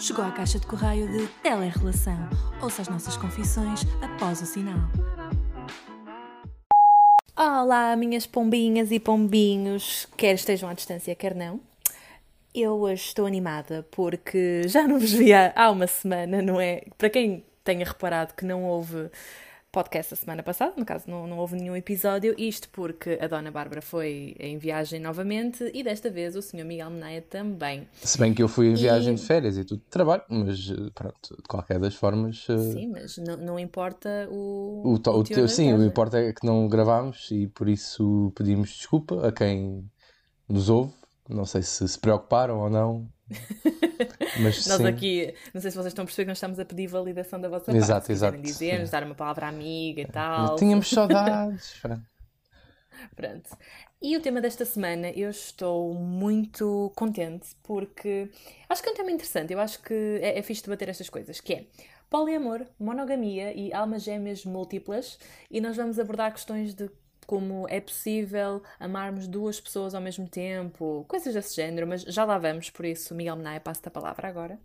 Chegou à caixa de correio de Telerrelação. Ouça as nossas confissões após o sinal. Olá, minhas pombinhas e pombinhos, quer estejam à distância, quer não. Eu hoje estou animada porque já não vos via há uma semana, não é? Para quem tenha reparado que não houve podcast a semana passada, no caso não, não houve nenhum episódio, isto porque a Dona Bárbara foi em viagem novamente e desta vez o Sr. Miguel Meneia também. Se bem que eu fui em viagem e... de férias e tudo de trabalho, mas eh, pronto, de qualquer das formas. Uh... Sim, mas não, não importa o. o, o, o teu, sim, o importa é que não gravámos e por isso pedimos desculpa a quem nos ouve. Não sei se se preocuparam ou não. Mas, nós sim. aqui, não sei se vocês estão a perceber que nós estamos a pedir validação da vossa exato, parte. Exato, exato. dizer-nos, dar uma palavra amiga e tal. Tínhamos saudades. Pronto. E o tema desta semana eu estou muito contente porque acho que é um tema interessante. Eu acho que é, é fixe debater estas coisas, que é poliamor, monogamia e almas gêmeas múltiplas e nós vamos abordar questões de como é possível amarmos duas pessoas ao mesmo tempo, coisas desse género, mas já lá vamos, por isso, Miguel Menaia, passo-te a palavra agora.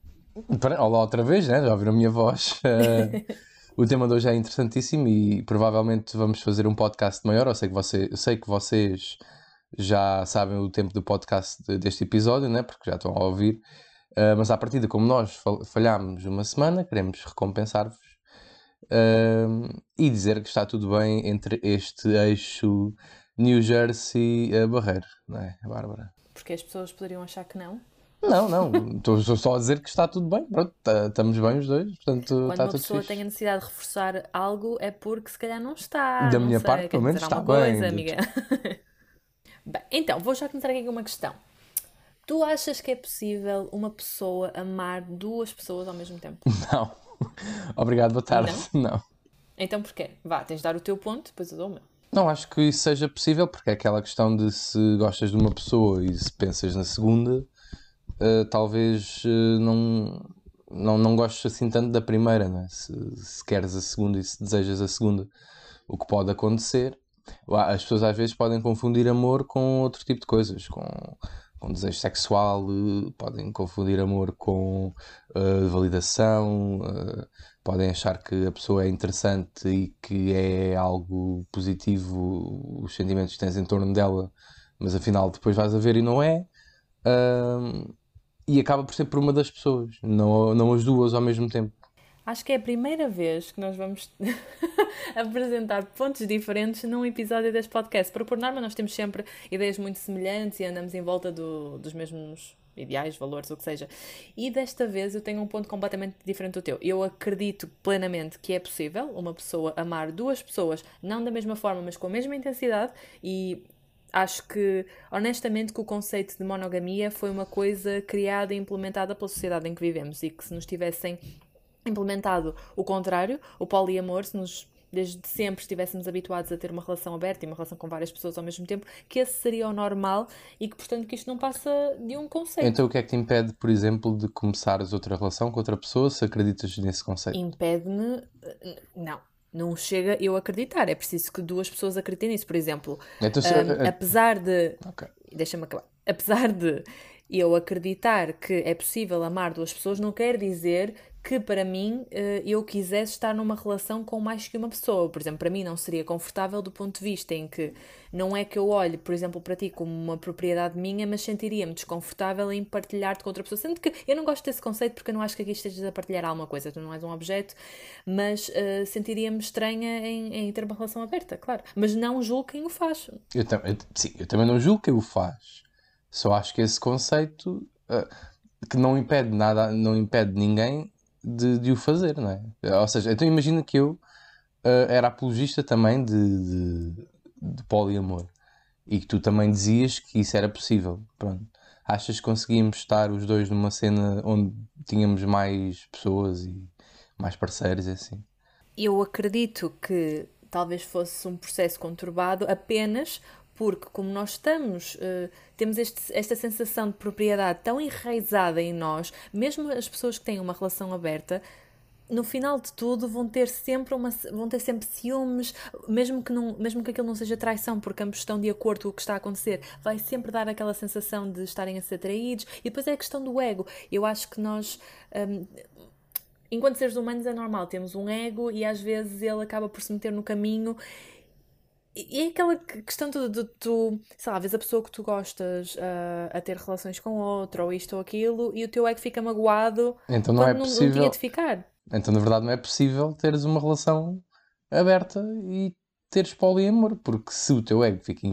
Olá outra vez, né? já ouviram a minha voz. Uh, o tema de hoje é interessantíssimo e provavelmente vamos fazer um podcast maior. Eu sei que, você, eu sei que vocês já sabem o tempo do podcast deste episódio, né? porque já estão a ouvir. Uh, mas à partida, como nós falhámos uma semana, queremos recompensar-vos uh, e dizer que está tudo bem entre este eixo New Jersey-Barreiro, não é, Bárbara? Porque as pessoas poderiam achar que não. Não, não, estou só a dizer que está tudo bem, pronto, tá, estamos bem os dois, portanto Quando está uma tudo pessoa fixe. tem a necessidade de reforçar algo é porque se calhar não está. Da não minha sei, parte, pelo menos está coisa, bem. Amiga. bem, então, vou já começar aqui com uma questão. Tu achas que é possível uma pessoa amar duas pessoas ao mesmo tempo? Não. Obrigado, boa tarde. Não. não. Então porquê? Vá, tens de dar o teu ponto, depois eu dou o meu. Não acho que isso seja possível, porque é aquela questão de se gostas de uma pessoa e se pensas na segunda, uh, talvez uh, não, não, não gostes assim tanto da primeira, não é? se, se queres a segunda e se desejas a segunda. O que pode acontecer, as pessoas às vezes podem confundir amor com outro tipo de coisas, com com desejo sexual, uh, podem confundir amor com uh, validação, uh, podem achar que a pessoa é interessante e que é algo positivo, os sentimentos que tens em torno dela, mas afinal depois vais a ver e não é. e acaba por ser por uma das pessoas, não, não as duas ao mesmo tempo. Acho que é a primeira vez que nós vamos apresentar pontos diferentes num episódio deste podcast. Porque, por norma, nós temos sempre ideias muito semelhantes e andamos em volta do, dos mesmos ideais, valores, o que seja. E desta vez eu tenho um ponto completamente diferente do teu. Eu acredito plenamente que é possível uma pessoa amar duas pessoas, não da mesma forma, mas com a mesma intensidade e acho que, honestamente, que o conceito de monogamia foi uma coisa criada e implementada pela sociedade em que vivemos e que se nos tivessem implementado o contrário, o poliamor, se nos desde sempre estivéssemos habituados a ter uma relação aberta e uma relação com várias pessoas ao mesmo tempo, que esse seria o normal e que, portanto, que isto não passa de um conceito. Então, o que é que te impede, por exemplo, de começares outra relação com outra pessoa se acreditas nesse conceito? Impede-me. Não. Não chega eu acreditar. É preciso que duas pessoas acreditem nisso. Por exemplo, então, se... um, apesar de. Okay. Deixa-me acabar. Apesar de eu acreditar que é possível amar duas pessoas, não quer dizer que para mim eh, eu quisesse estar numa relação com mais que uma pessoa. Por exemplo, para mim não seria confortável do ponto de vista em que não é que eu olhe, por exemplo, para ti como uma propriedade minha, mas sentiria-me desconfortável em partilhar-te com outra pessoa. Sendo que eu não gosto desse conceito porque eu não acho que aqui estejas a partilhar alguma coisa, tu não és um objeto, mas uh, sentiria-me estranha em, em, ter uma relação aberta, claro. Mas não julgo quem o faz. Eu, eu, sim, eu também não julgo quem o faz. Só acho que esse conceito. Uh, que não impede nada, não impede ninguém de, de o fazer, não é? Ou seja, então imagina que eu uh, era apologista também de, de, de, poliamor e que tu também dizias que isso era possível. Pronto. Achas que conseguíamos estar os dois numa cena onde tínhamos mais pessoas e mais parceiros assim? Eu acredito que talvez fosse um processo conturbado apenas porque como nós estamos, uh, temos este, esta sensação de propriedade tão enraizada em nós, mesmo as pessoas que têm uma relação aberta, no final de tudo vão ter sempre uma vão ter sempre ciúmes, mesmo que não, mesmo que aquilo não seja traição, porque ambos estão de acordo com o que está a acontecer, vai sempre dar aquela sensação de estarem a ser traídos, e depois é a questão do ego. Eu acho que nós um, enquanto seres humanos é normal, temos um ego e às vezes ele acaba por se meter no caminho e é aquela questão de, de tu, sei lá, vês a pessoa que tu gostas uh, a ter relações com outra, ou isto ou aquilo, e o teu ego fica magoado então não é possível, não tinha de ficar. Então, na verdade, não é possível teres uma relação aberta e teres poliamor, porque se o teu ego fica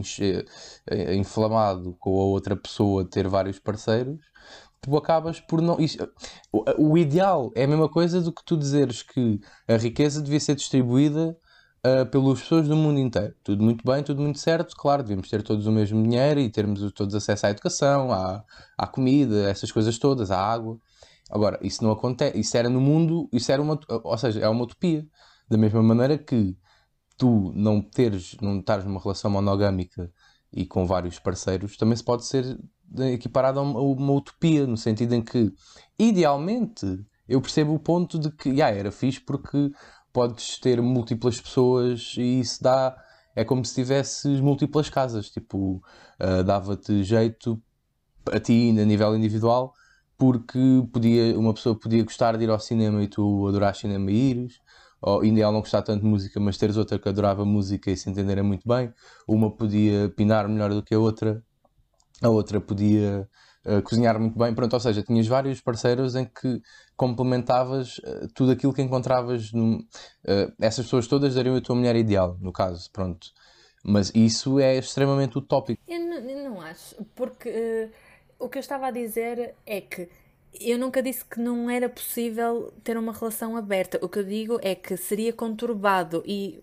eh, inflamado com a outra pessoa ter vários parceiros, tu acabas por não. o ideal é a mesma coisa do que tu dizeres que a riqueza devia ser distribuída uh, pelas pessoas do mundo inteiro. Tudo muito bem, tudo muito certo. Claro, devíamos ter todos o mesmo dinheiro e termos todos acesso à educação, à, à comida, essas coisas todas, à água. Agora, isso não acontece. Isso era no mundo, isso era uma, ou seja, é uma utopia. Da mesma maneira que tu não teres, não estares numa relação monogâmica e com vários parceiros, também se pode ser equiparado a uma, uma utopia, no sentido em que, idealmente, eu percebo o ponto de que, ah, era fixe porque podes ter múltiplas pessoas e isso dá. É como se tivesses múltiplas casas, tipo, uh, dava-te jeito a ti, a nível individual, porque podia, uma pessoa podia gostar de ir ao cinema e tu adorar cinema e ires, ou ainda ela não gostar tanto de música, mas teres outra que adorava música e se entenderem muito bem, uma podia pinar melhor do que a outra, a outra podia cozinhar muito bem, pronto, ou seja, tinhas vários parceiros em que complementavas uh, tudo aquilo que encontravas. uh, essas pessoas todas dariam a tua mulher ideal, no caso, pronto. Mas isso é extremamente utópico. Eu não, eu não acho, porque o que eu estava a dizer é que eu nunca disse que não era possível ter uma relação aberta. O que eu digo é que seria conturbado e,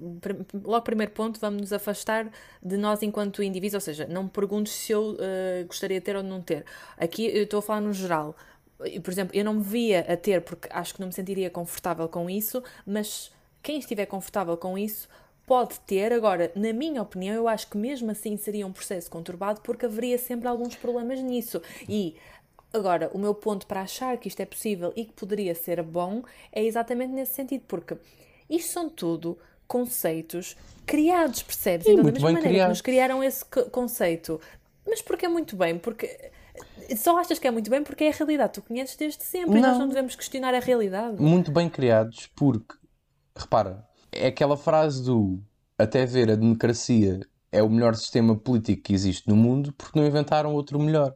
logo, primeiro ponto, vamos nos afastar de nós enquanto indivíduos. Ou seja, não me perguntes se eu uh, gostaria de ter ou não ter. Aqui eu estou a falar no geral. Por exemplo, eu não me via a ter porque acho que não me sentiria confortável com isso, mas quem estiver confortável com isso pode ter. Agora, na minha opinião, eu acho que mesmo assim seria um processo conturbado porque haveria sempre alguns problemas nisso. E Agora, o meu ponto para achar que isto é possível e que poderia ser bom é exatamente nesse sentido, porque isto são tudo conceitos criados, percebes? Sim, então, da mesma maneira criado. que nos criaram esse conceito. Mas porque é muito bem? Porque só achas que é muito bem porque é a realidade. Tu conheces desde sempre não. e nós não devemos questionar a realidade. Muito bem criados porque, repara, é aquela frase do até ver a democracia é o melhor sistema político que existe no mundo porque não inventaram outro melhor.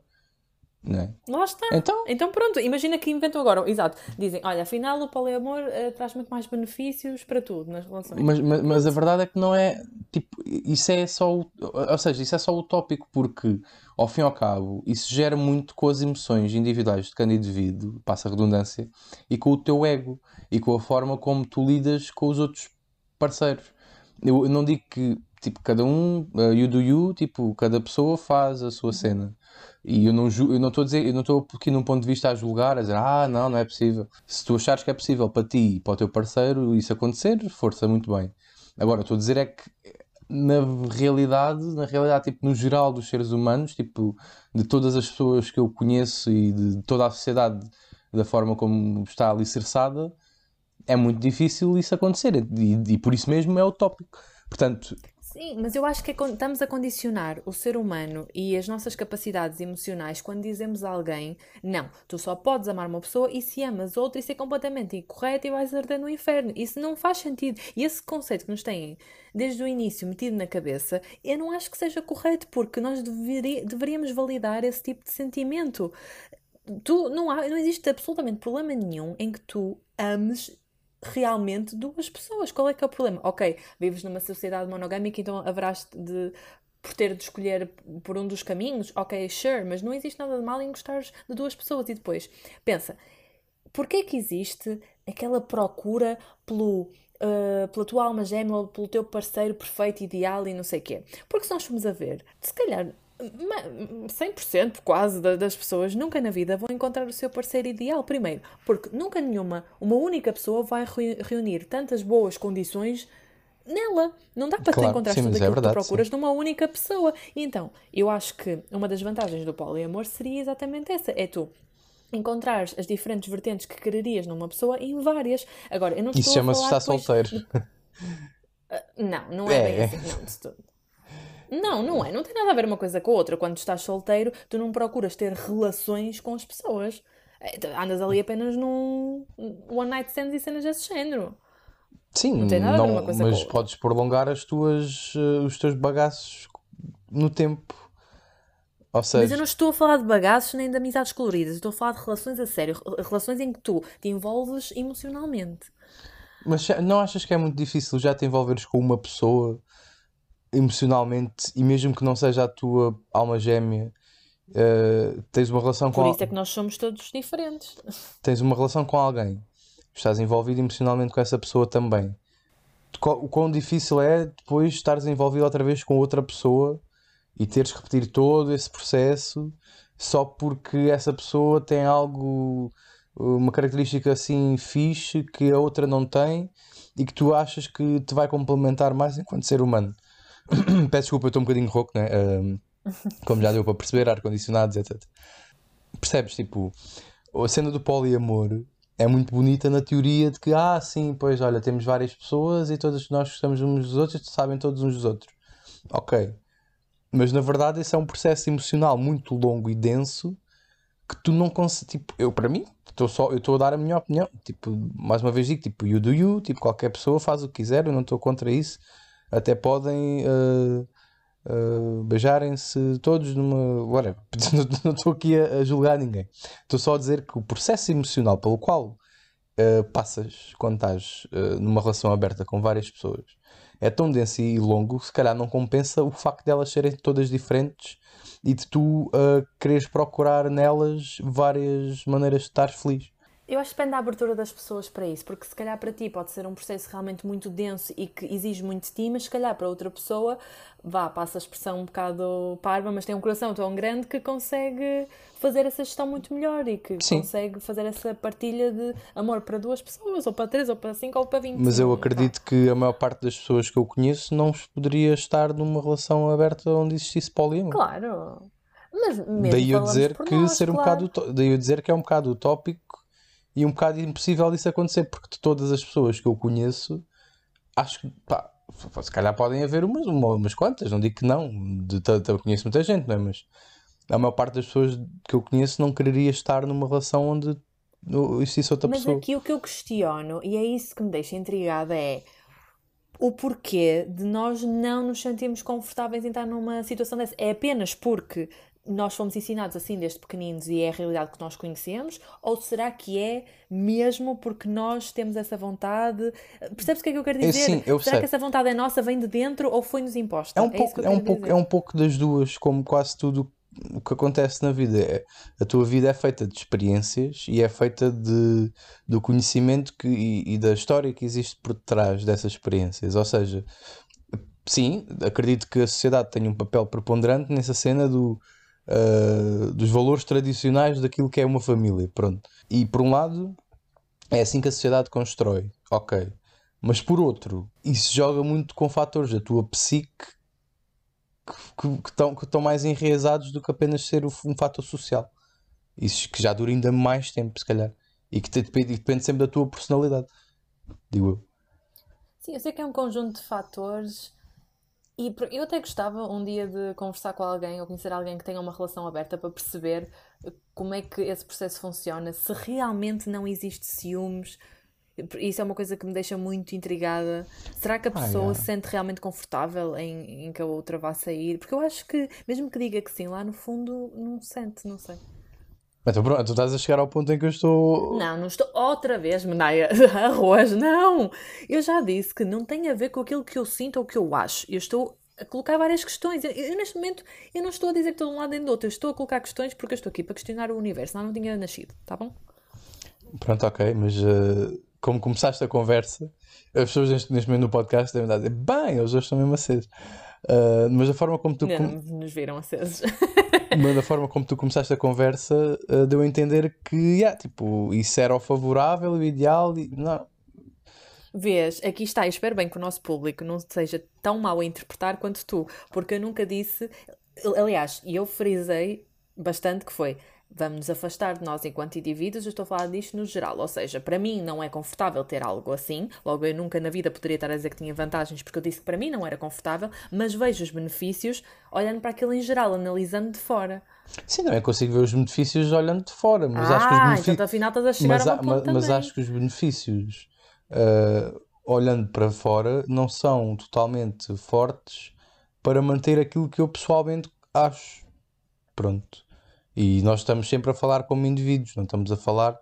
Não é? Lá está. Então, então pronto, imagina que inventam agora. Exato. Dizem, olha, afinal o poliamor uh, traz muito mais benefícios para tudo nas relações. Mas, mas, mas, a verdade é que não é. Tipo, isso é só. Ou seja, isso é só utópico porque, ao fim e ao cabo, isso gera muito com as emoções individuais de cada indivíduo, passa a redundância, e com o teu ego e com a forma como tu lidas com os outros parceiros. Eu não digo que, tipo, cada um, uh, you do you, tipo, cada pessoa faz a sua cena. E eu não eu não estou a dizer, eu não estou aqui num ponto de vista a julgar, a dizer, ah, não, não é possível. Se tu achares que é possível para ti e para o teu parceiro isso acontecer, força muito bem. Agora, estou a dizer é que na realidade, na realidade, tipo, no geral dos seres humanos, tipo, de todas as pessoas que eu conheço e de toda a sociedade, da forma como está alicerçada, é muito difícil isso acontecer. E, e por isso mesmo é utópico. Portanto, Sim, mas eu acho que é, estamos a condicionar o ser humano e as nossas capacidades emocionais quando dizemos a alguém: não, tu só podes amar uma pessoa e se amas outra, isso é completamente incorreto e vais arder no inferno. Isso não faz sentido. E esse conceito que nos têm desde o início metido na cabeça, eu não acho que seja correto, porque nós deveríamos validar esse tipo de sentimento. Tu, não, há, não existe absolutamente problema nenhum em que tu ames realmente duas pessoas. Qual é que é o problema? Ok, vives numa sociedade monogâmica, então haverás de por ter de escolher por um dos caminhos, ok, sure, mas não existe nada de mal em gostares de duas pessoas. E depois, pensa, porquê é que existe aquela procura pelo, uh, pela tua alma gêmea, pelo teu parceiro perfeito, ideal e não sei o quê? Porque se nós formos a ver, se calhar 100% quase das pessoas nunca na vida vão encontrar o seu parceiro ideal primeiro, porque nunca nenhuma, uma única pessoa vai reunir tantas boas condições nela. Não dá para claro, tu encontrar sim, tudo aquilo é verdade, que tu procuras sim. numa única pessoa. E então, eu acho que uma das vantagens do poliamor seria exatamente essa: é tu encontrar as diferentes vertentes que quererias numa pessoa em várias. Agora, eu não estou Isso chama-se estar solteiro. Não, não é, É, bem é. assim, não, de todo. Não, não é. Não tem nada a ver uma coisa com a outra. Quando estás solteiro, tu não procuras ter relações com as pessoas. É, Andas ali apenas num one night stands e cenas desse género. Sim, Não tem nada a ver não, uma coisa com a mas outra. podes prolongar as tuas, eh, os teus bagaços no tempo. Ou Mas eu seja, não estou a falar de bagaços nem de amizades coloridas. Eu estou a falar de relações a sério. re- Relações em que tu te envolves emocionalmente. mas não achas que é muito difícil já te envolveres com uma pessoa emocionalmente e mesmo que não seja a tua alma gêmea, eh, tens uma relação Por com, isso é que nós somos todos diferentes. tens uma relação com alguém, estás envolvido emocionalmente com essa pessoa também. O quão difícil é depois estares envolvido outra vez com outra pessoa e teres que repetir todo esse processo só porque essa pessoa tem algo, uma característica assim fixe que a outra não tem e que tu achas que te vai complementar mais enquanto ser humano. Peço desculpa, eu estou um bocadinho rouco, né? Como já deu para perceber, ar-condicionados, etc. Percebes? Tipo, a cena do poliamor é muito bonita na teoria de que, ah, sim, pois olha, temos várias pessoas e todas nós gostamos uns dos outros e sabem todos uns dos outros. Ok. Mas na verdade esse é um processo emocional muito longo e denso que tu não consegues. Tipo, eu para mim, estou só, eu estou a dar a minha opinião. Tipo, mais uma vez digo, tipo, you do you, tipo, qualquer pessoa faz o que quiser, eu não estou contra isso. Até podem. eh, Uh, beijarem-se todos numa. Whatever. Não estou aqui a, a julgar ninguém. Estou só a dizer que o processo emocional pelo qual uh, passas quando estás uh, numa relação aberta com várias pessoas é tão denso e longo que se calhar não compensa o facto de elas serem todas diferentes e de tu uh, quereres procurar nelas várias maneiras de estar feliz. Eu acho que depende da abertura das pessoas para isso, porque se calhar para ti pode ser um processo realmente muito denso e que exige muito de ti, mas se calhar para outra pessoa, vá, passa a expressão um bocado parva, mas tem um coração tão grande que consegue fazer essa gestão muito melhor e que Sim. consegue fazer essa partilha de amor para duas pessoas, ou para três, ou para cinco, ou para vinte. Mas eu acredito que a maior parte das pessoas que eu conheço não poderia estar numa relação aberta onde existisse poliamor. Claro. Mas mesmo Daí eu dizer que nós, ser um claro. bocado utó- daí eu dizer que é um bocado utópico e um bocado impossível disso acontecer, porque de todas as pessoas que eu conheço, acho que pá, se calhar podem haver umas, uma- umas quantas, não digo que não, de, de, de- eu conheço muita gente, não é? Mas a maior parte das pessoas que eu conheço não quereria estar numa relação onde existisse outra Mas pessoa. aqui o que eu questiono, e é isso que me deixa intrigada, é o porquê de nós não nos sentirmos confortáveis em estar numa situação dessa. É apenas porque nós fomos ensinados assim desde pequeninos e é a realidade que nós conhecemos? Ou será que é mesmo porque nós temos essa vontade? Percebes o que é que eu quero É, dizer? sim, eu será que percebo. essa vontade é nossa, vem de dentro ou foi-nos imposta? É um isso pouco, que eu é um pouco, dizer. é um pouco das duas, como quase tudo o que acontece na vida. É, a tua vida é feita de experiências e é feita de, do conhecimento que, e, e da história que existe por trás dessas experiências. Ou seja, sim, acredito que a sociedade tem um papel preponderante nessa cena do, ah, dos valores tradicionais daquilo que é uma família. Pronto. E por um lado, é assim que a sociedade constrói. Ok. Mas por outro, isso joga muito com fatores da tua psique que, que, estão, que estão mais enraizados do que apenas ser um fator social. Isso que já dura ainda mais tempo, se calhar. E que te- depende, depende sempre da tua personalidade. Digo eu. Sim, eu sei que é um conjunto de fatores e eu até gostava um dia de conversar com alguém ou conhecer alguém que tenha uma relação aberta para perceber eh, como é que esse processo funciona, se realmente não existe ciúmes. Isso é uma coisa que me deixa muito intrigada. Será que a Ah, pessoa yeah. se sente realmente confortável em, em que a outra vá sair? Porque eu acho que, mesmo que diga que sim, lá no fundo não sente, não sei. Então pronto, tu estás a chegar ao ponto em que eu estou. Não, não estou. Outra vez, Menaia. Arroz, não! Eu já disse que não tem a ver com aquilo que eu sinto ou que eu acho. Eu estou a colocar várias questões. Eu, eu, neste momento, eu não estou a dizer que estou de um lado nem do outro. Eu estou a colocar questões porque eu estou aqui para questionar o universo. Senão não tinha nascido, tá bom? Pronto, ok, mas eh, como começaste a conversa, as pessoas neste, neste momento no podcast devem estar a dizer: bem, eles hoje estão mesmo acesos. Ah, mas da forma como tu. Ainda com- não nos viram acesos. Da forma como tu começaste a conversa, eh, deu a entender que, yeah, tipo, isso era o favorável, o ideal, e não. Vês, aqui está, eu espero bem que o nosso público não seja tão mal a interpretar quanto tu, porque eu nunca disse, aliás, eu frisei bastante que foi, vamos nos afastar de nós enquanto indivíduos, eu estou a falar disto no geral. Ou seja, para mim não é confortável ter algo assim, logo eu nunca na vida poderia estar a dizer que tinha vantagens, porque eu disse que para mim não era confortável, mas vejo os benefícios olhando para aquilo em geral, analisando de fora. Sim, também consigo ver os benefícios olhando de fora, mas ah, acho que os benefícios. Então afinal estás a chegar mas, a um mas, mas acho que os benefícios, uh, olhando para fora, não são totalmente fortes para manter aquilo que eu pessoalmente acho. Pronto. E nós estamos sempre a falar como indivíduos, não estamos a falar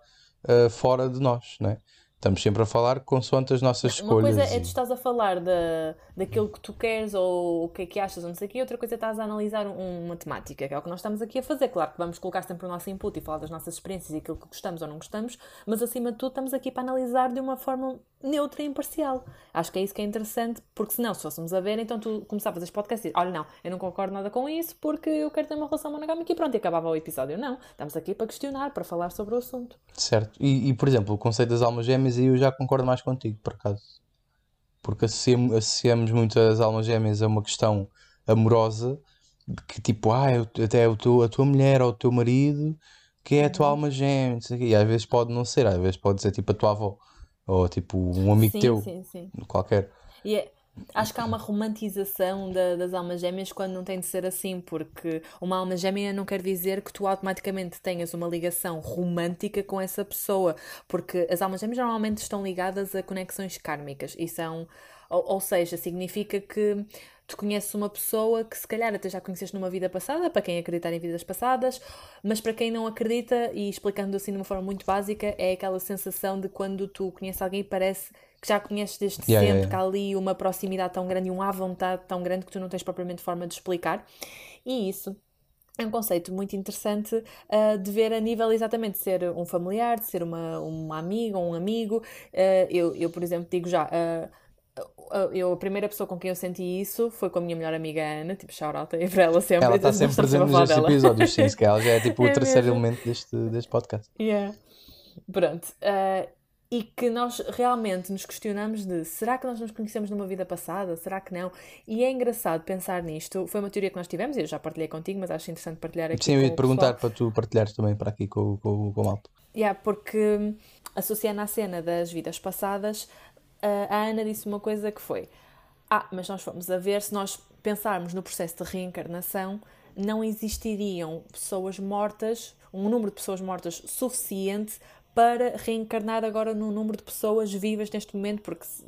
uh, fora de nós, não é? Estamos sempre a falar consoante as nossas Uma escolhas. coisa é e- tu estás a falar da, daquilo que tu queres ou o que é que achas, ou não sei o quê, outra coisa é estás a analisar um- uma temática, que é o que nós estamos aqui a fazer. Claro que vamos colocar sempre o nosso input e falar das nossas experiências e aquilo que gostamos ou não gostamos, mas acima de tudo estamos aqui para analisar de uma forma neutra e imparcial. Acho que é isso que é interessante, porque senão, se fôssemos a ver, então tu começavas este podcast e dizes, olha não, eu não concordo nada com isso porque eu quero ter uma relação monogâmica e pronto, e acabava o episódio. Não, estamos aqui para questionar, para falar sobre o assunto. Certo. E, e, por exemplo, o conceito das almas gêmeas, aí eu já concordo mais contigo, por acaso. Porque associamos, associamos muito as almas gêmeas a uma questão amorosa, que tipo, ah, eu- até o teu, a tua mulher ou o teu marido, que é a tua alma gêmea. E às vezes pode não ser, às vezes pode ser tipo a tua avó, ou tipo um amigo sim, teu, sim, sim. qualquer. E é- acho que há uma romantização da- das almas gêmeas quando não tem de ser assim, porque uma alma gêmea não quer dizer que tu automaticamente tenhas uma ligação romântica com essa pessoa, porque as almas gêmeas normalmente estão ligadas a conexões kármicas e são, ou, ou seja, significa que tu conheces uma pessoa que se calhar até já conheceste numa vida passada, para quem acreditar em vidas passadas, mas para quem não acredita, e explicando assim de uma forma muito básica, é aquela sensação de quando tu conheces alguém e parece que já conheces desde Yeah, sempre, yeah, que há ali uma proximidade tão grande e um à vontade tão grande que tu não tens propriamente forma de explicar. E isso é um conceito muito interessante ah, de ver a nível exatamente de ser um familiar, de ser uma, uma amiga ou um amigo. Ah, eu, eu, por exemplo, digo já. ah, eu, a primeira pessoa com quem eu senti isso foi com a minha melhor amiga Ana, tipo, shout-out aí para ela sempre. Ela está sempre presente dela. episódios, sim, calhar ela já é tipo o É terceiro mesmo. elemento deste, deste podcast. Yeah. Pronto. ah, e que nós realmente nos questionamos de será que nós nos conhecemos numa vida passada? Será que não? E é engraçado pensar nisto. Foi uma teoria que nós tivemos, e eu já partilhei contigo, mas acho interessante partilhar aqui Sim, eu ia te o perguntar para tu partilhares também para aqui com, com, com o malto. Yeah, porque hum, associando à cena das vidas passadas, a Ana disse uma coisa que foi: Ah, mas nós fomos a ver, se nós pensarmos no processo de reencarnação, não existiriam pessoas mortas, um número de pessoas mortas suficiente para reencarnar agora num número de pessoas vivas neste momento, porque se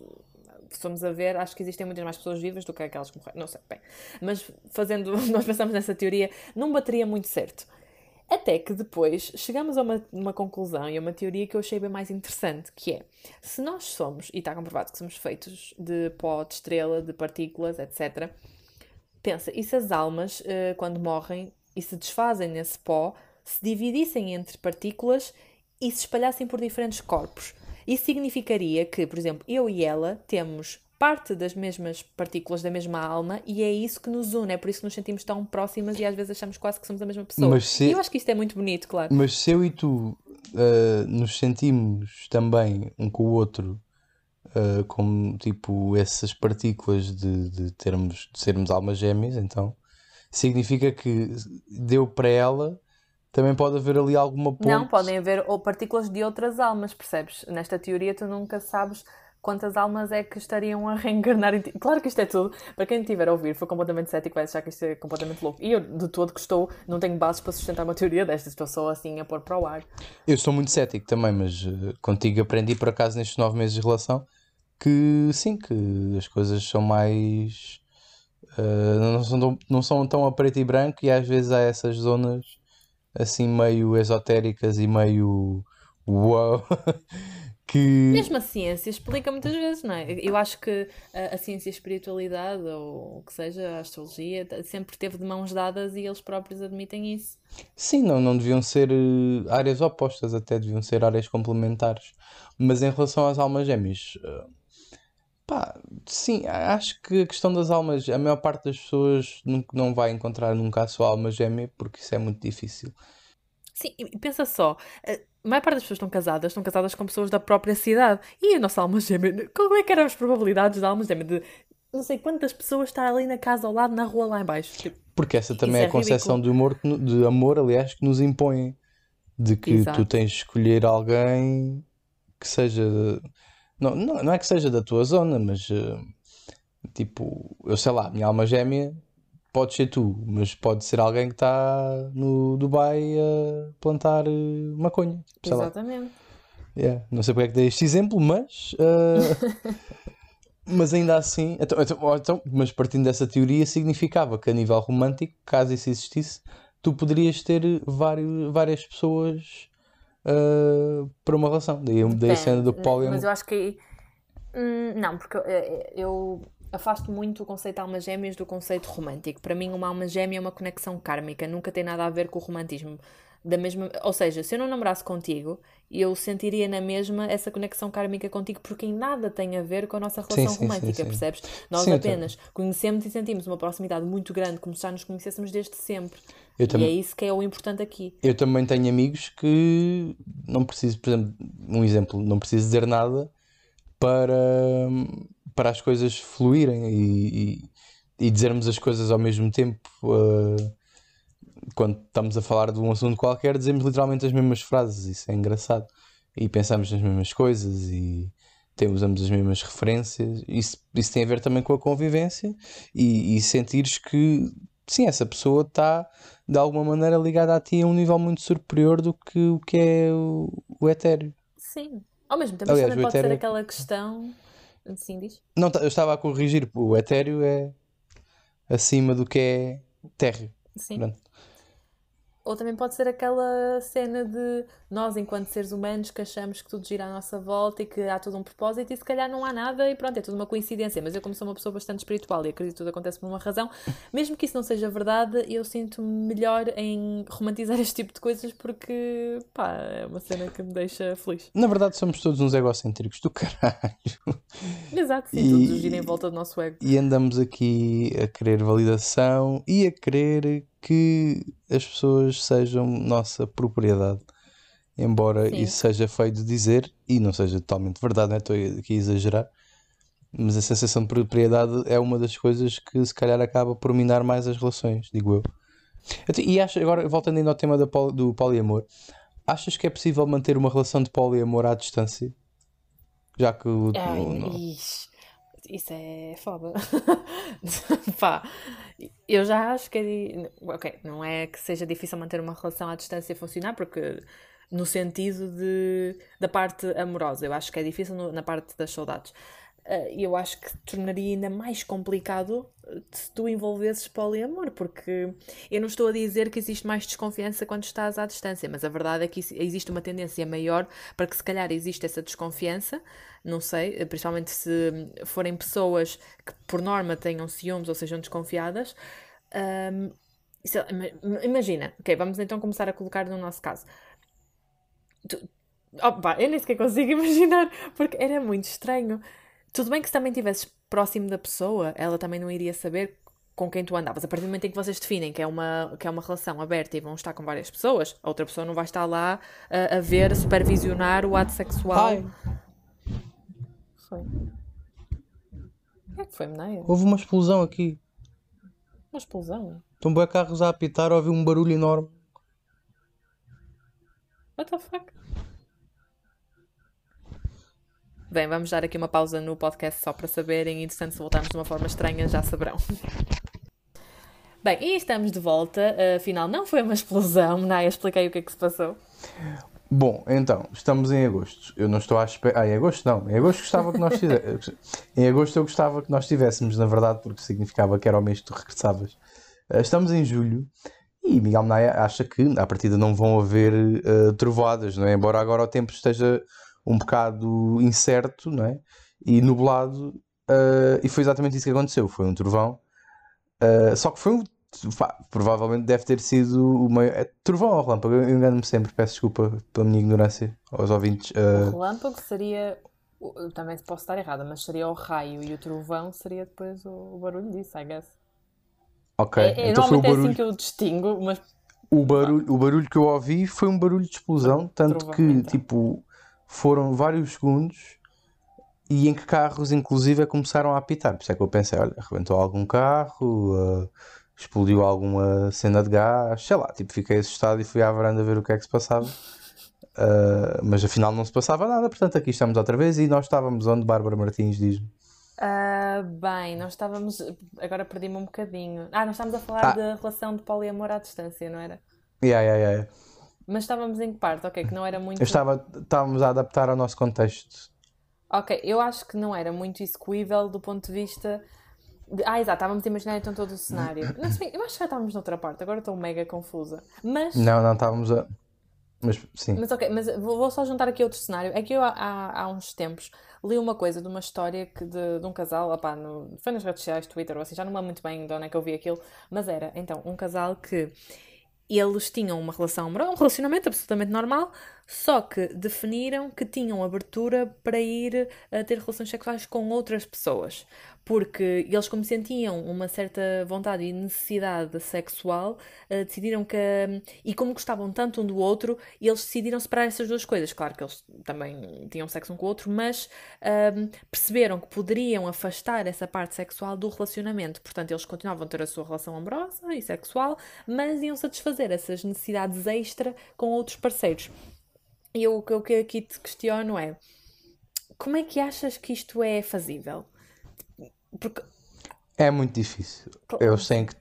formos a ver, acho que existem muitas mais pessoas vivas do que aquelas que morreram. Não sei, bem. Mas fazendo, nós pensamos nessa teoria, não bateria muito certo. Até que depois chegamos a uma, uma conclusão e a uma teoria que eu achei bem mais interessante, que é, se nós somos, e está comprovado que somos feitos de pó, de estrela, de partículas, etc., pensa, e se as almas, eh, quando morrem e se desfazem nesse pó, se dividissem entre partículas e se espalhassem por diferentes corpos? Isso significaria que, por exemplo, eu e ela temos parte das mesmas partículas da mesma alma e é isso que nos une, é por isso que nos sentimos tão próximas e às vezes achamos quase que somos a mesma pessoa. Mas se- E eu acho que isto é muito bonito, claro. Mas se eu e tu ah, nos sentimos também um com o outro ah, como tipo essas partículas de, de termos de sermos almas gêmeas, então significa que deu para ela também pode haver ali alguma ponte. Não, podem haver ou partículas de outras almas, percebes? Nesta teoria tu nunca sabes quantas almas é que estariam a reencarnar em ti. Claro que isto é tudo, para quem estiver a ouvir, foi completamente cético, vai achar que isto é completamente louco. E eu, de todo que estou, não tenho bases para sustentar uma teoria destas, estou só assim a pôr para o ar. Eu sou muito cético também, mas ah, contigo aprendi por acaso nestes nove meses de relação que sim, que as coisas são mais ah, não, são tão, não são tão a preto e branco e às vezes há essas zonas assim meio esotéricas e meio uau que Mesmo a ciência explica muitas vezes, não é? Eu acho que a, a ciência e a espiritualidade, ou o que seja, a astrologia, sempre teve de mãos dadas e eles próprios admitem isso. sim, não, não deviam ser eh, áreas opostas, até deviam ser áreas complementares. Mas em relação às almas gêmeas, eh, pá, sim, acho que a questão das almas, a maior parte das pessoas nunca, não vai encontrar nunca a sua alma gêmea porque isso é muito difícil. Sim, e pensa só, a maior parte das pessoas estão casadas, estão casadas com pessoas da própria cidade. E a nossa alma gêmea, como é que eram as probabilidades da alma gêmea de não sei quantas pessoas estar ali na casa ao lado, na rua lá em baixo? Tipo, Porque essa também é é a concepção de, humor, de amor, aliás, que nos impõem. de que Exato. tu tens de escolher alguém que seja. Não, não, não é que seja da tua zona, mas eh, tipo, eu sei lá, minha alma gêmea pode ser tu, mas pode ser alguém que está no Dubai a plantar eh, maconha. Exatamente. Yeah, Não sei porque é que dei este exemplo, mas. eh, mas ainda assim. Então, então- então- mas partindo dessa teoria, significava que a nível romântico, caso isso existisse, tu poderias ter vários, várias pessoas eh, para uma relação. Daí, daí a cena do poliamor. Mas eu acho que. Hum, não, porque eh, eu afasto muito o conceito de almas gêmeas do conceito romântico. Para mim, uma alma gêmea é uma conexão kármica, nunca tem nada a ver com o romantismo. Da mesma, ou seja, se eu não namorasse contigo, eu sentiria na mesma essa conexão kármica contigo, porque em nada tem a ver com a nossa relação sim, sim, romântica, sim. percebes? Nós apenas conhecemos e sentimos uma proximidade muito grande, como se já nos conhecêssemos desde sempre. Eu E também- é isso que é o importante aqui. Eu também tenho amigos que não preciso, por exemplo, um exemplo, não preciso dizer nada para, para as coisas fluírem e, e, e dizermos as coisas ao mesmo tempo. eh, quando estamos a falar de um assunto qualquer, dizemos literalmente as mesmas frases, isso é engraçado. E pensamos nas mesmas coisas e tem, usamos as mesmas referências. Isso, isso tem a ver também com a convivência e, e sentires que, sim, essa pessoa está de alguma maneira ligada a ti a um nível muito superior do que o que é o, o etéreo. Sim. Ao mesmo tempo, Aliás, também pode ser etéreo- aquela questão. Sim, diz? Não, tá- eu estava a corrigir, o etéreo é acima do que é térreo. Sim. Pronto. Ou também pode ser aquela cena de nós, enquanto seres humanos, que achamos que tudo gira à nossa volta e que há todo um propósito e se calhar não há nada e pronto, é tudo uma coincidência. Mas eu, como sou uma pessoa bastante espiritual e acredito que tudo acontece por uma razão, mesmo que isso não seja verdade, eu sinto-me melhor em romantizar este tipo de coisas porque, pá, é uma cena que me deixa feliz. Na verdade, somos todos uns egocêntricos do caralho. Exato, sim, E- tudo gira em volta do nosso ego. E andamos aqui a querer validação e a querer que as pessoas sejam nossa propriedade. Embora Sim. isso seja feio de dizer e não seja totalmente verdade, não é? estou aqui a exagerar. Mas a sensação de propriedade é uma das coisas que se calhar acaba por minar mais as relações, digo eu. E acho, agora voltando ainda ao tema da poli- do poliamor, achas que é possível manter uma relação de poliamor à distância? Já que o, Ai, não- isso é foda. Pá, eu já acho que é. Ok, não é que seja difícil manter uma relação à distância e funcionar, porque no sentido de, da parte amorosa, eu acho que é difícil no- na parte das saudades. Ah, E eu acho que tornaria ainda mais complicado eh, se tu envolvesses poliamor, porque eu não estou a dizer que existe mais desconfiança quando estás à distância, mas a verdade é que existe uma tendência maior para que se calhar existe essa desconfiança, não sei, eh, principalmente se forem pessoas que por norma tenham ciúmes ou sejam desconfiadas. Lá, ima- imagina, ok, vamos então começar a colocar no nosso caso. Tu- Opa, eu nem sequer consigo imaginar, porque era muito estranho. Tudo bem que se também estivesses próximo da pessoa, ela também não iria saber com quem tu andavas. A partir do momento em que vocês definem que é uma, que é uma relação aberta e vão estar com várias pessoas, a outra pessoa não vai estar lá a, a ver, a supervisionar o ato sexual. Ai, Foi. O que é que foi, Meneia? houve uma explosão aqui. Uma explosão? Estão bem carros a apitar, ouvi um barulho enorme. What the fuck? Bem, vamos dar aqui uma pausa no podcast só para saberem e, entretanto, se voltarmos de uma forma estranha, já saberão. Bem, e estamos de volta. Afinal, não foi uma explosão. Naya, expliquei o que é que se passou. Bom, então, estamos em agosto. Eu não estou à espera. Ah, em agosto não. Em agosto gostava que nós fizéssemos. em agosto eu gostava que nós tivéssemos, na verdade, porque significava que era o mês que tu regressavas. Ah, Estamos em julho e Miguel Menaia acha que, à partida, não vão haver ah, trovoadas, não é? Embora agora o tempo esteja um bocado incerto, não é? E nublado. ah, e foi exatamente isso que aconteceu. Foi um trovão. Ah, só que foi um. pá, provavelmente deve ter sido o maior. é trovão ou relâmpago? Eu engano-me sempre, peço desculpa pela minha ignorância aos ouvintes. Ah, O relâmpago seria. o- Também posso estar errada, mas seria o raio e o trovão seria depois o, barulho disso, I guess. ok, É, é, então foi o normalmente é assim barulho. que eu distingo, mas O barulho, o barulho que eu ouvi foi um barulho de explosão, tanto que então. tipo foram vários segundos e em que carros inclusive começaram a apitar. Por isso é que eu pensei, olha, arrebentou algum carro, ah, explodiu alguma cena de gás, sei lá, tipo, fiquei assustado e fui à varanda ver o que é que se passava. Uh, mas afinal não se passava nada, portanto aqui estamos outra vez e nós estávamos onde Bárbara Martins diz-me. Uh, bem, nós estávamos. Agora perdi-me um bocadinho. Ah, nós estávamos a falar ah. da relação de poliamor à distância, não era? Yeah, yeah, yeah. Mas estávamos em que parte? Ok, que não era muito. Eu estava, estávamos a adaptar ao nosso contexto. Ok, eu acho que não era muito execuível do ponto de vista ah, exato, estávamos a imaginar então todo o cenário. Não sei, eu acho que já estávamos noutra parte, agora estou mega confusa. Mas. Não, não, estávamos a. Mas sim. Mas ok, mas vou só juntar aqui outro cenário. É que eu há, há uns tempos li uma coisa de uma história que de, de um casal, opá, no, foi nas redes sociais, Twitter ou assim, já não me lembro muito bem de onde é que eu vi aquilo, mas era então um casal que eles tinham uma relação, um relacionamento absolutamente normal, só que definiram que tinham abertura para ir a ter relações sexuais com outras pessoas porque eles, como sentiam uma certa vontade e necessidade sexual, uh, decidiram que. e como gostavam tanto um do outro, eles decidiram separar essas duas coisas. Claro que eles também tinham sexo um com o outro, mas uh, perceberam que poderiam afastar essa parte sexual do relacionamento. Portanto, eles continuavam a ter a sua relação amorosa e sexual, mas iam satisfazer essas necessidades extra com outros parceiros. E o que eu aqui te questiono é. Como é que achas que isto é fazível? Porque... É muito difícil. Eu sei que.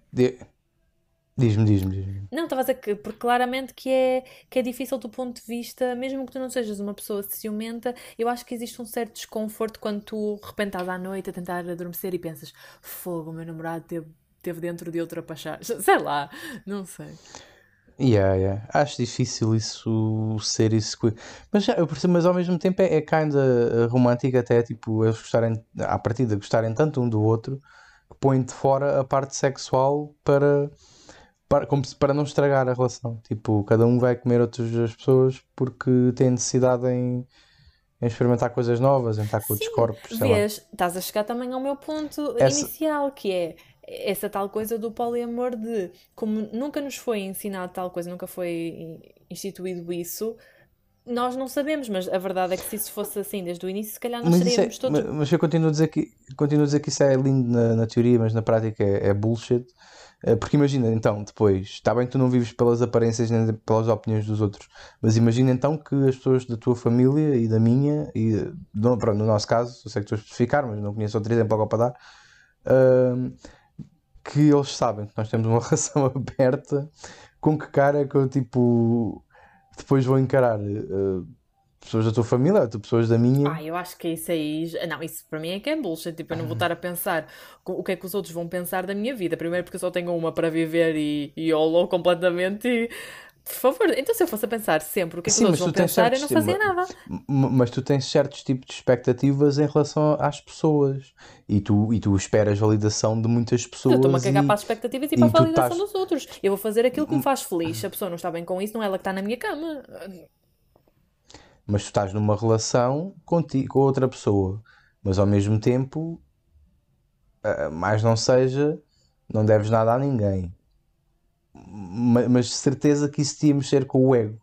Diz-me, diz-me, diz-me. Não, estava a dizer que, porque claramente que é, que é difícil do ponto de vista, mesmo que tu não sejas uma pessoa ciumenta, eu acho que existe um certo desconforto quando tu de repente estás à noite a tentar adormecer e pensas, fogo, o meu namorado teve, teve dentro de outra pachá. Sei lá, não sei. Yeah, yeah. Acho difícil isso ser isso. Mas, já, eu percebo, mas ao mesmo tempo é, é kinda romântico até, tipo, eles gostarem, à partida, gostarem tanto um do outro que põem de fora a parte sexual para, para, como se, para não estragar a relação. Tipo, cada um vai comer outras pessoas porque tem necessidade em, em experimentar coisas novas, em estar com outros corpos. Vês, estás a chegar também ao meu ponto Essa... inicial, que é essa tal coisa do poliamor de como nunca nos foi ensinado tal coisa, nunca foi instituído isso, nós não sabemos, mas a verdade é que se isso fosse assim desde o início, se calhar nós seríamos é, todos. Mas, mas, eu continuo a dizer que continuo a dizer que isso é lindo na, na teoria, mas na prática é, é, bullshit. Eh, porque imagina então, depois, está bem que tu não vives pelas aparências nem pelas opiniões dos outros, mas imagina então que as pessoas da tua família e da minha, e no, no nosso caso, eu sei que estou a especificar, mas não conheço outro exemplo agora para dar. Uh, que eles sabem que nós temos uma relação aberta, com que cara é que eu tipo depois vou encarar uh, pessoas da tua família, pessoas da minha. Ah, eu acho que isso aí. Não, isso para mim é que é bullshit. Tipo, eu não vou estar a pensar o que é que os outros vão pensar da minha vida. Primeiro porque eu só tenho uma para viver e, e YOLO completamente. E por favor, então se eu fosse a pensar sempre o que é que Sim, os outros vão pensar, eu não fazia nada. Mas tu tens certos tipos de expectativas em relação às pessoas e tu, e tu esperas validação de muitas pessoas. Eu estou-me a cagar e, para as expectativas e, e para a validação estás... dos outros. Eu vou fazer aquilo que me faz feliz. Se a pessoa não está bem com isso, não é ela que está na minha cama. Mas tu estás numa relação contigo, com outra pessoa, mas ao mesmo tempo, eh, mais não seja, não deves nada a ninguém mas certeza que isso te ia mexer com o ego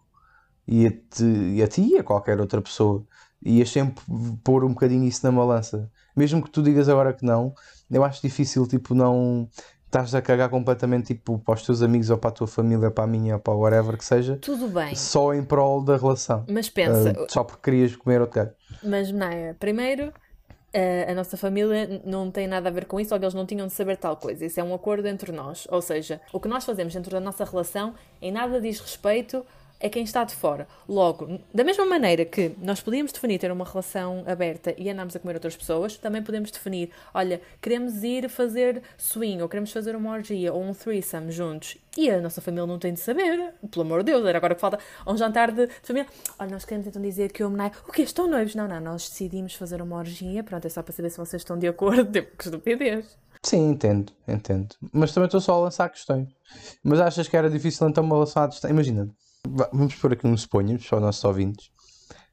e a, te, e a ti e a qualquer outra pessoa. Ias sempre pôr um bocadinho isso na balança. Mesmo que tu digas agora que não, eu acho difícil, tipo, não estás a cagar completamente tipo, para os teus amigos ou para a tua família, para a minha ou para whatever que seja. Tudo bem. Só em prol da relação. Mas pensa. Uh, só porque querias comer outro gajo. Mas, Maia, primeiro a nossa família não tem nada a ver com isso, ou eles não tinham de saber tal coisa. Isso é um acordo entre nós. Ou seja, o que nós fazemos dentro da nossa relação em nada diz respeito é quem está de fora. Logo, da mesma maneira que nós podíamos definir ter uma relação aberta e andarmos a comer outras pessoas, também podemos definir, olha, queremos ir fazer swing, ou queremos fazer uma orgia, ou um threesome juntos. E a nossa família não tem de saber, pelo amor de Deus, era agora que falta um jantar de, de família. Olha, nós queremos então dizer que o Menai, o que estão noivos? Não, não, nós decidimos fazer uma orgia, pronto, é só para saber se vocês estão de acordo. Tipo, que estupidez. Sim, entendo, entendo. Mas também estou só a lançar questões. Mas achas que era difícil então uma relação à distância? Imagina, Vamos pôr aqui uns suponhos para os nossos ouvintes.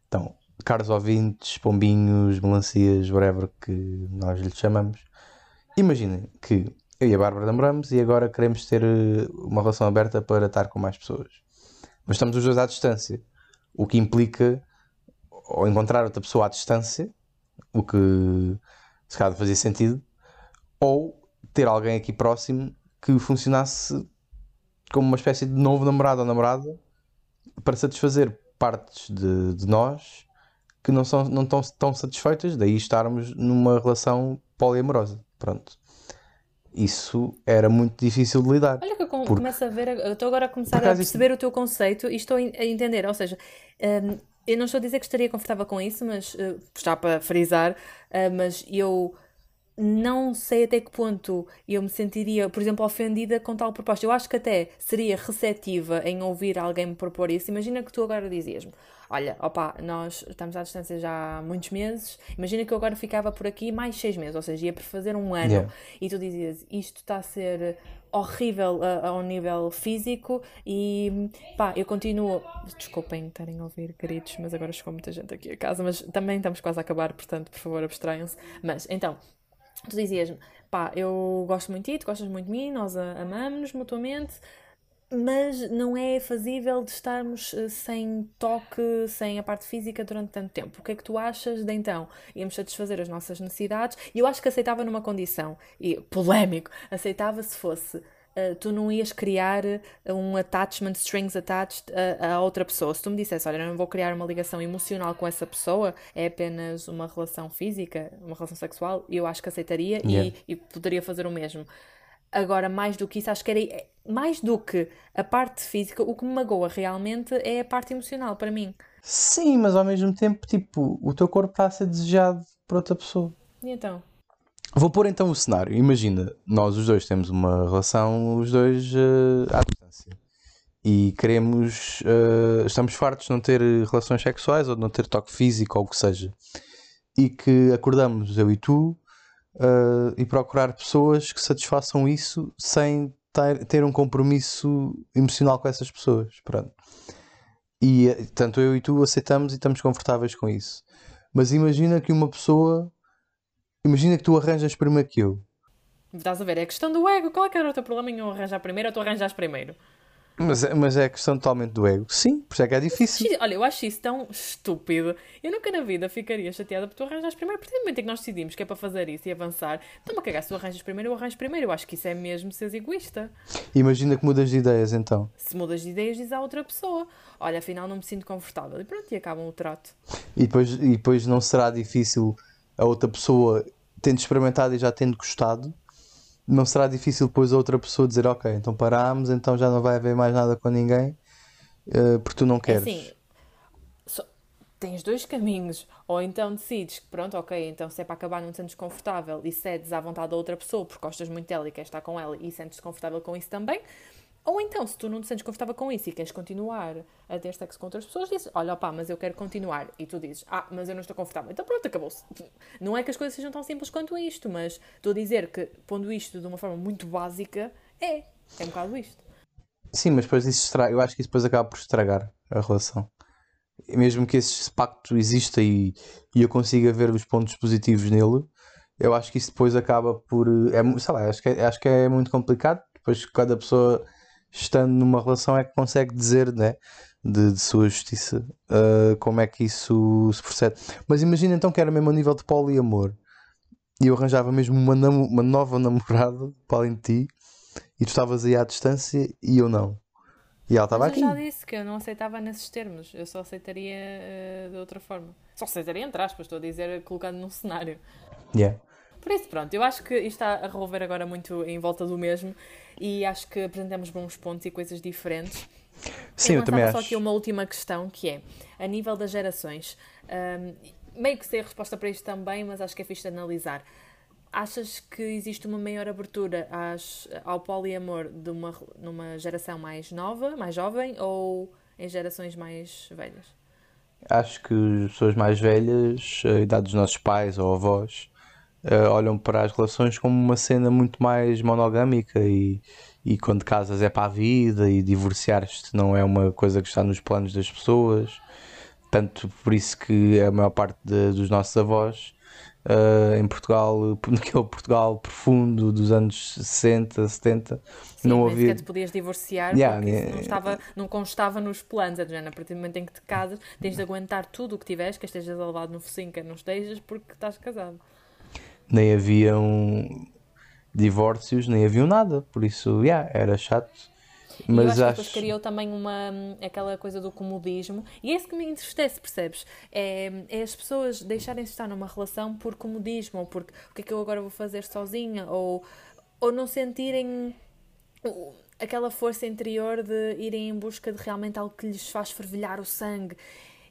Então, caros ouvintes, pombinhos, melancias, whatever que nós lhe chamamos. Imaginem que eu e a Bárbara namoramos e agora queremos ter eh, uma relação aberta para estar com mais pessoas. Mas estamos os dois à distância, o que implica ou encontrar outra pessoa à distância, o que se calhar fazia sentido, ou ter alguém aqui próximo que funcionasse como uma espécie de novo namorado ou namorada para satisfazer partes de, de nós que não, são, não estão tão satisfeitas, daí estarmos numa relação poliamorosa. Pronto. Isso era muito difícil de lidar. Olha que eu porque... começo a ver, eu estou agora a começar a perceber o teu conceito e estou a entender, ou seja, um, eu não estou a dizer que estaria confortável com isso, mas uh, já para frisar, uh, mas eu não sei até que ponto eu me sentiria, por exemplo, ofendida com tal proposta. Eu acho que até seria receptiva em ouvir alguém me propor isso. Imagina que tu agora dizias-me: Olha, opa, nós estamos à distância já há muitos meses. Imagina que eu agora ficava por aqui mais seis meses, ou seja, ia por fazer um ano. Yeah. E tu dizias: Isto está a ser horrível a, ao nível físico e pá, eu continuo. Desculpem estarem a ouvir gritos, mas agora chegou muita gente aqui a casa, mas também estamos quase a acabar, portanto, por favor, abstraiam-se. Mas então, tu dizias-me, pá, eu gosto muito de ti, tu gostas muito de mim, nós amamos-nos mutuamente, mas não é fazível de estarmos eh, sem toque, sem a parte física durante tanto tempo. O que é que tu achas de então? Íamos satisfazer as nossas necessidades e eu acho que aceitava numa condição, e polémico, aceitava se fosse Uh, tu não ias criar um attachment, strings attached a, a, outra pessoa. Se tu me dissesse, olha, eu não vou criar uma ligação emocional com essa pessoa, é apenas uma relação física, uma relação sexual, eu acho que aceitaria yeah. e, e poderia fazer o mesmo. Agora, mais do que isso, acho que era mais do que a parte física, o que me magoa realmente é a parte emocional para mim. Sim, mas ao mesmo tempo, tipo, o teu corpo está a ser desejado por outra pessoa. E então? Vou pôr então o cenário. Imagina, nós os dois temos uma relação, os dois uh, à distância. E queremos, uh, estamos fartos de não ter relações sexuais ou de não ter toque físico ou o que seja. E que acordamos, eu e tu, uh, e procurar pessoas que satisfaçam isso sem ter, ter um compromisso emocional com essas pessoas. Pronto. E tanto eu e tu aceitamos e estamos confortáveis com isso. Mas imagina que uma pessoa. Imagina que tu arranjas primeiro que eu. Estás a ver? É questão do ego. Qual é que era o teu problema em eu arranjar primeiro ou tu arranjas primeiro? Mas, é, mas é questão totalmente do ego. Sim, por isso é que é difícil. Olha, eu acho isso tão estúpido. Eu nunca na vida ficaria chateada por tu arranjas primeiro. Porque no momento em que nós decidimos que é para fazer isso e avançar, estou-me a cagar se tu arranjas primeiro, eu arranjo primeiro. Eu acho que isso é mesmo ser egoísta. Imagina que mudas de ideias então. Se mudas de ideias, diz à outra pessoa: Olha, afinal não me sinto confortável. E pronto, e acabam o trato. E depois, e depois não será difícil a outra pessoa, tendo experimentado e já tendo gostado não será difícil depois a outra pessoa dizer ok, então parámos, então já não vai haver mais nada com ninguém uh, porque tu não queres. Assim, tens dois caminhos. Ou então decides que pronto, ok, então se é para acabar não te sentes confortável e cedes à vontade da outra pessoa porque gostas muito dela e queres estar com ela e sentes confortável com isso também. Ou então, se tu não te sentes confortável com isso e queres continuar a ter sexo com outras pessoas, dizes, olha, opá, mas eu quero continuar. E tu dizes, ah, mas eu não estou confortável. Então pronto, acabou-se. Não é que as coisas sejam tão simples quanto isto, mas estou a dizer que, pondo isto de uma forma muito básica, é. É um bocado isto. Sim, mas depois isso estraga, eu acho que isso depois acaba por estragar a relação. Mesmo que esse pacto exista e, e eu consiga ver os pontos positivos nele, eu acho que isso depois acaba por. É, sei lá, acho que é, acho que é muito complicado. Depois cada pessoa estando numa relação é que consegue dizer né, de, de sua justiça uh, como é que isso se procede. Mas imagina então que era mesmo a nível de poliamor e eu arranjava mesmo uma, uma nova namorada para além de ti e tu estavas aí à distância e eu não. E ela estava aqui. Eu já disse que eu não aceitava nesses termos, eu só aceitaria uh, de outra forma. Só aceitaria entre aspas, estou a dizer colocando num cenário. Yeah. Por isso, pronto, eu acho que isto está a revolver agora muito em volta do mesmo e acho que apresentamos bons pontos e coisas diferentes. Sim, eu, eu também acho. só aqui uma última questão que é, a nível das gerações, um, meio que sei a resposta para isto também, mas acho que é fixe de analisar. Achas que existe uma maior abertura às, ao poliamor de uma, numa geração mais nova, mais jovem, ou em gerações mais velhas? Acho que as pessoas mais velhas, a idade dos nossos pais ou avós, uh, olham para as relações como uma cena muito mais monogâmica e, e quando casas é para a vida e divorciar-te não é uma coisa que está nos planos das pessoas. Tanto por isso que a maior parte de, dos nossos avós uh, em Portugal, naquele Portugal profundo dos anos 60, 70, Sim, não havia. te podias divorciar yeah, porque yeah, não, estava, não constava nos planos. É do género, a partir do momento em que te casas, tens de aguentar tudo o que tiveres, que estejas elevado no focinho, que não estejas, porque estás casado nem havia um. divórcios, nem haviam nada, por isso, yeah, era chato. Mas eu acho, acho... que depois criou também uma, aquela coisa do comodismo, e é isso que me entristece, percebes? É, é as pessoas deixarem de estar numa relação por comodismo, ou porque o que é que eu agora vou fazer sozinha, ou, ou não sentirem aquela força interior de irem em busca de realmente algo que lhes faz fervilhar o sangue.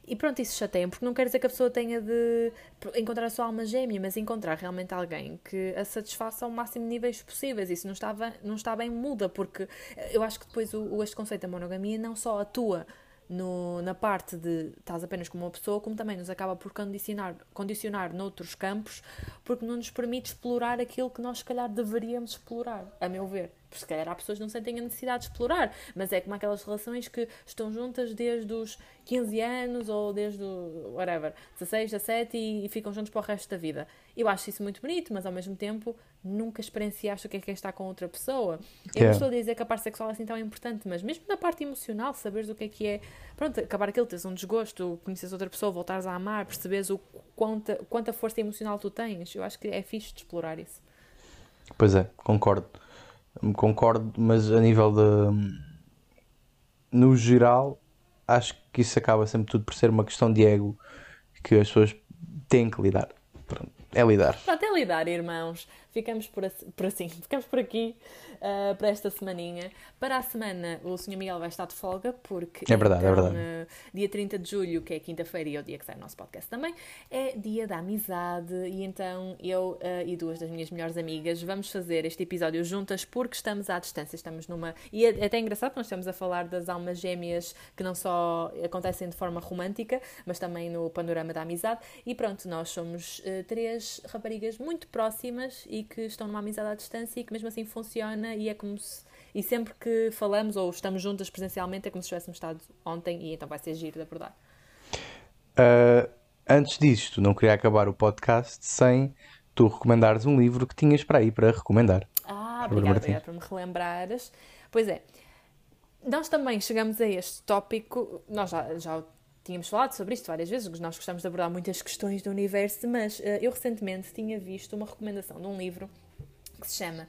E pronto, isso chateia, porque não quer dizer que a pessoa tenha de encontrar a sua alma gêmea, mas encontrar realmente alguém que a satisfaça ao máximo de níveis possíveis. Isso não está, não está bem muda, porque eu acho que depois o, este conceito da monogamia não só atua no, na parte de estás apenas com uma pessoa, como também nos acaba por condicionar, condicionar noutros campos, porque não nos permite explorar aquilo que nós, se calhar, deveríamos explorar, a meu ver. Porque se calhar há pessoas que não sentem a necessidade de explorar, mas é como aquelas relações que estão juntas desde os 15 anos ou desde o whatever, 16, 17 e, e ficam juntos para o resto da vida. Eu acho isso muito bonito, mas ao mesmo tempo nunca experienciaste o que é que é estar com outra pessoa. Eu não estou a dizer que a parte sexual é assim tão importante, mas mesmo na parte emocional, saberes o que é que é, pronto, acabar aquilo, teres um desgosto, conheces outra pessoa, voltares a amar, perceberes o quanta, quanta força emocional tu tens, eu acho que é fixe de explorar isso. Pois é, concordo. Concordo, mas a nível de. No geral, acho que isso acaba sempre tudo por ser uma questão de ego que as pessoas têm que lidar. Pronto, é lidar. Pronto, é lidar, irmãos ficamos por, por assim, ficamos por aqui uh, para esta semaninha. Para a semana o Sr. Miguel vai estar de folga, porque é verdade, é então, é verdade. Uh, dia 30 de julho, que é quinta-feira e é o dia que sai o nosso podcast também, é dia da amizade e então eu uh, e duas das minhas melhores amigas vamos fazer este episódio juntas porque estamos à distância, estamos numa... E é, é até engraçado que nós estamos a falar das almas gêmeas que não só acontecem de forma romântica, mas também no panorama da amizade e pronto, nós somos três raparigas muito próximas e que estão numa amizade à distância e que mesmo assim funciona e é como se. E sempre que falamos ou estamos juntas presencialmente é como se tivéssemos estado ontem e então vai ser giro de abordar. Uh, antes disto, não queria acabar o podcast sem tu recomendares um livro que tinhas para aí para recomendar. Ah, obrigada, obrigada por me relembrares. Pois é, nós também chegamos a este tópico, nós já, já tínhamos falado sobre isto várias vezes, nós gostamos de abordar muitas questões do universo, mas uh, eu recentemente tinha visto uma recomendação de um livro que se chama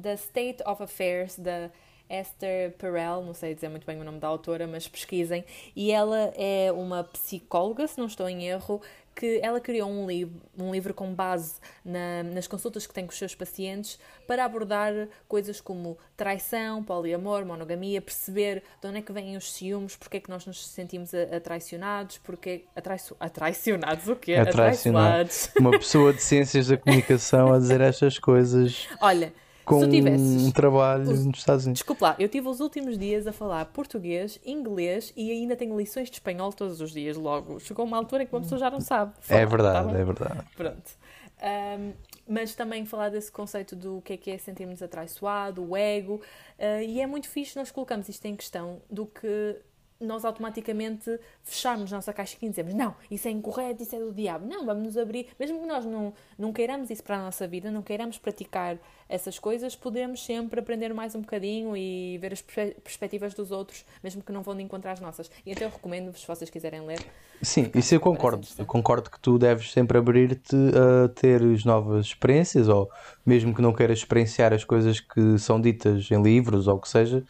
The State of Affairs da Esther Perel, não sei dizer muito bem o nome da autora, mas pesquisem. E ela é uma psicóloga, se não estou em erro, que ela criou um livro, um livro com base na, nas consultas que tem com os seus pacientes para abordar coisas como traição, poliamor, monogamia, perceber de onde é que vêm os ciúmes, porque é que nós nos sentimos atraicionados, porque atraiço, atraicionados o quê? Atraicionados. Uma pessoa de ciências da comunicação a dizer estas coisas. Olha, com tivesses, um trabalho os, nos Estados Unidos. Desculpa lá, eu tive os últimos dias a falar português, inglês e ainda tenho lições de espanhol todos os dias logo. Chegou uma altura em que uma pessoa já não sabe. Falar, é verdade, tá é verdade. Pronto. Um, mas também falar desse conceito do que é que é sentirmos atraiçoado, o ego, uh, e é muito fixe nós colocamos isto em questão do que nós automaticamente fecharmos a nossa caixinha e dizemos não, isso é incorreto, isso é do diabo. Não, vamos nos abrir, mesmo que nós não, não queiramos isso para a nossa vida, não queiramos praticar essas coisas, podemos sempre aprender mais um bocadinho e ver as perspectivas dos outros, mesmo que não vão encontrar as nossas. E então eu recomendo-vos, se vocês quiserem ler. Sim, isso eu concordo. Eu concordo que tu deves sempre abrir-te a ter novas experiências, ou mesmo que não queiras experienciar as coisas que são ditas em livros ou o que seja,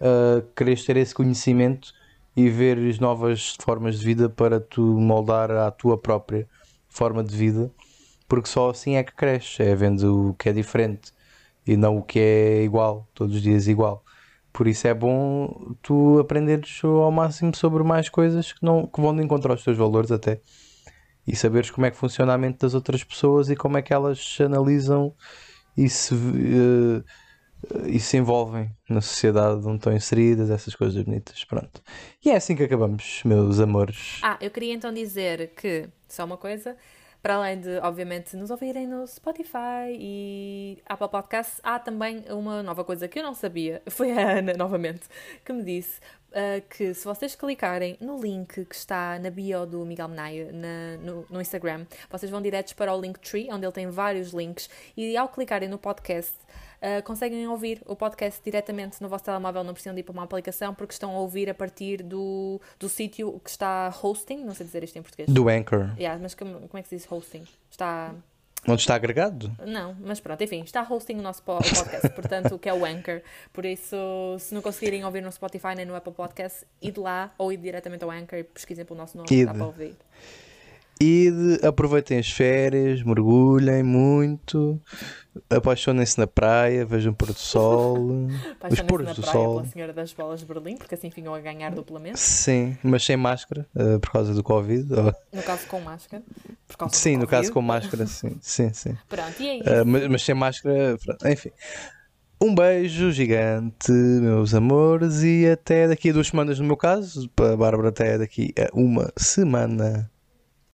uh, queres ter esse conhecimento e veres novas formas de vida para tu moldar a tua própria forma de vida, porque só assim é que cresces, é vendo o que é diferente e não o que é igual, todos os dias igual. Por isso é bom tu aprenderes ao máximo sobre mais coisas que, não, que vão de encontrar os teus valores até. E saberes como é que funciona a mente das outras pessoas e como é que elas se analisam e se uh, e se envolvem na sociedade onde estão inseridas, essas coisas bonitas. Pronto. E é assim que acabamos, meus amores. Ah, eu queria então dizer que, só uma coisa, para além de, obviamente, nos ouvirem no Spotify e Apple Podcasts, há também uma nova coisa que eu não sabia. Foi a Ana, novamente, que me disse uh, que se vocês clicarem no link que está na bio do Miguel Menaia na, no, no Instagram, vocês vão diretos para o Linktree, onde ele tem vários links, e ao clicarem no podcast uh, conseguem ouvir o podcast diretamente no vosso telemóvel, não precisam de ir para uma aplicação, porque estão a ouvir a partir do, do sítio que está hosting, não sei dizer isto em português. Do Anchor. Yeah, mas como, como é que se diz hosting? Está Onde está agregado? Não, mas pronto, enfim, está hosting o nosso podcast, portanto, que é o Anchor. Por isso, se não conseguirem ouvir no Spotify nem no Apple Podcast, ide lá ou ide diretamente ao Anchor e pesquisem pelo nosso nome, dá para ouvir. E aproveitem as férias, mergulhem muito, apaixonem-se na praia, vejam o pôr do sol, os pôr do sol. pela Senhora das Bolas de Berlim, porque assim ficam a ganhar duplamente. Sim, mas sem máscara, uh, por causa do Covid. No caso com máscara. sim, no caso com máscara, sim. sim, sim. Pronto, e é isso. Uh, mas, mas, sem máscara, enfim. Um beijo gigante, meus amores, e até daqui a duas semanas, no meu caso, para a Bárbara, até daqui a uma semana.